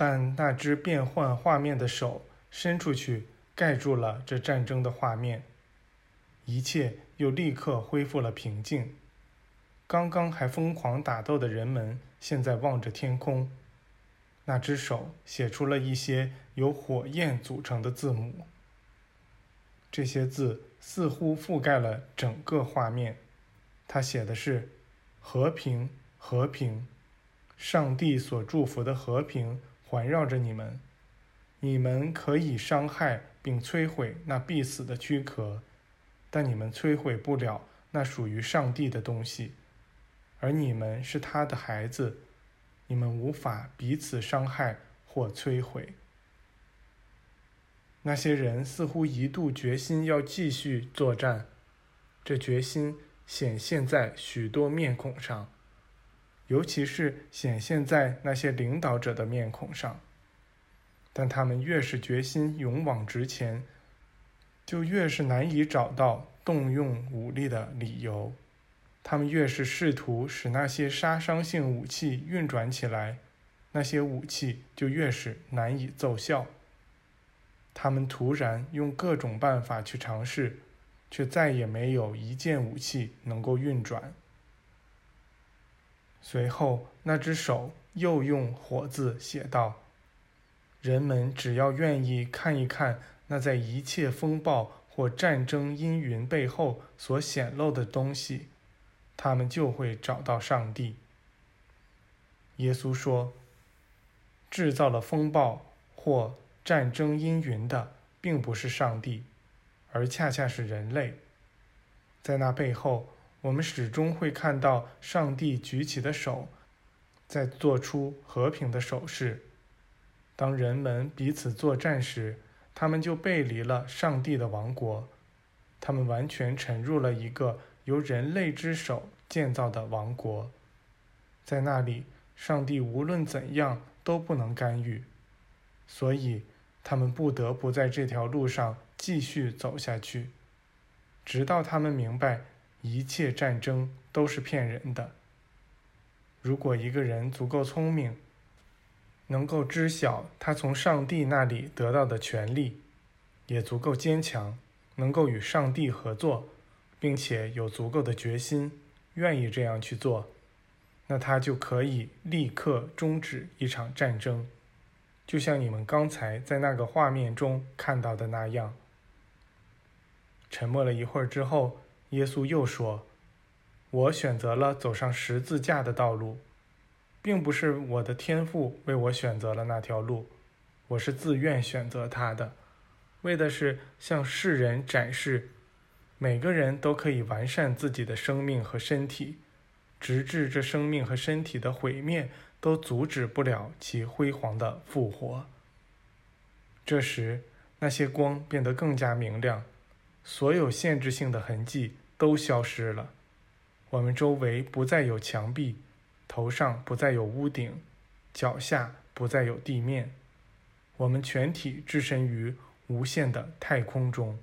但那只变换画面的手伸出去，盖住了这战争的画面，一切又立刻恢复了平静。刚刚还疯狂打斗的人们，现在望着天空。那只手写出了一些由火焰组成的字母。这些字似乎覆盖了整个画面。他写的是：“和平，和平，上帝所祝福的和平环绕着你们。你们可以伤害并摧毁那必死的躯壳，但你们摧毁不了那属于上帝的东西。”而你们是他的孩子，你们无法彼此伤害或摧毁。那些人似乎一度决心要继续作战，这决心显现在许多面孔上，尤其是显现在那些领导者的面孔上。但他们越是决心勇往直前，就越是难以找到动用武力的理由。他们越是试图使那些杀伤性武器运转起来，那些武器就越是难以奏效。他们突然用各种办法去尝试，却再也没有一件武器能够运转。随后，那只手又用火字写道：“人们只要愿意看一看那在一切风暴或战争阴云背后所显露的东西。”他们就会找到上帝。耶稣说：“制造了风暴或战争阴云的，并不是上帝，而恰恰是人类。在那背后，我们始终会看到上帝举起的手，在做出和平的手势。当人们彼此作战时，他们就背离了上帝的王国，他们完全沉入了一个。”由人类之手建造的王国，在那里，上帝无论怎样都不能干预，所以他们不得不在这条路上继续走下去，直到他们明白一切战争都是骗人的。如果一个人足够聪明，能够知晓他从上帝那里得到的权利，也足够坚强，能够与上帝合作。并且有足够的决心，愿意这样去做，那他就可以立刻终止一场战争，就像你们刚才在那个画面中看到的那样。沉默了一会儿之后，耶稣又说：“我选择了走上十字架的道路，并不是我的天赋为我选择了那条路，我是自愿选择它的，为的是向世人展示。”每个人都可以完善自己的生命和身体，直至这生命和身体的毁灭都阻止不了其辉煌的复活。这时，那些光变得更加明亮，所有限制性的痕迹都消失了。我们周围不再有墙壁，头上不再有屋顶，脚下不再有地面。我们全体置身于无限的太空中。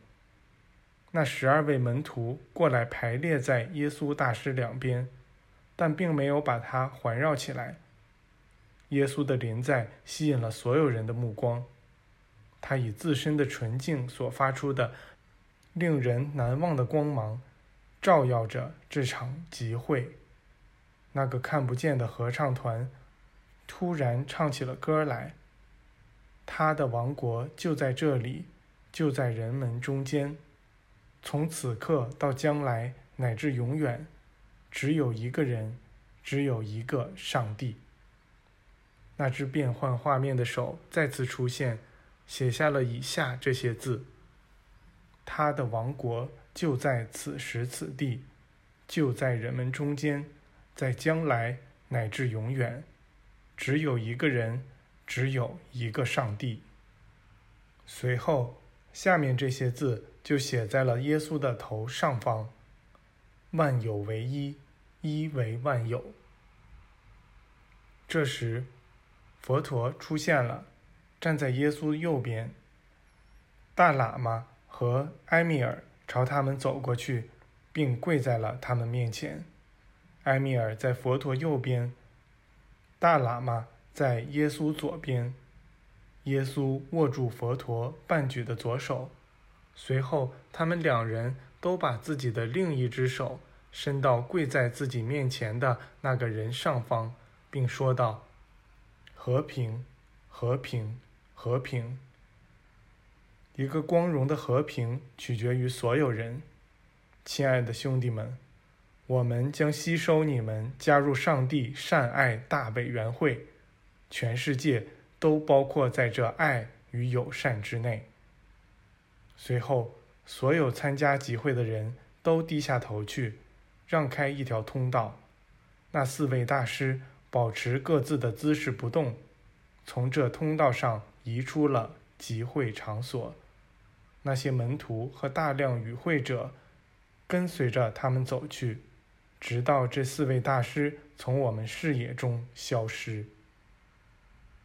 那十二位门徒过来排列在耶稣大师两边，但并没有把他环绕起来。耶稣的临在吸引了所有人的目光，他以自身的纯净所发出的令人难忘的光芒，照耀着这场集会。那个看不见的合唱团突然唱起了歌来。他的王国就在这里，就在人们中间。从此刻到将来乃至永远，只有一个人，只有一个上帝。那只变换画面的手再次出现，写下了以下这些字：“他的王国就在此时此地，就在人们中间，在将来乃至永远，只有一个人，只有一个上帝。”随后，下面这些字。就写在了耶稣的头上方。万有为一，一为万有。这时，佛陀出现了，站在耶稣右边。大喇嘛和埃米尔朝他们走过去，并跪在了他们面前。埃米尔在佛陀右边，大喇嘛在耶稣左边，耶稣握住佛陀半举的左手，随后他们两人都把自己的另一只手伸到跪在自己面前的那个人上方，并说道：“和平，和平，和平。一个光荣的和平取决于所有人。亲爱的兄弟们，我们将吸收你们，加入上帝善爱大委员会，全世界。”都包括在这爱与友善之内。随后，所有参加集会的人都低下头去，让开一条通道。那四位大师保持各自的姿势不动，从这通道上移出了集会场所。那些门徒和大量与会者跟随着他们走去，直到这四位大师从我们视野中消失。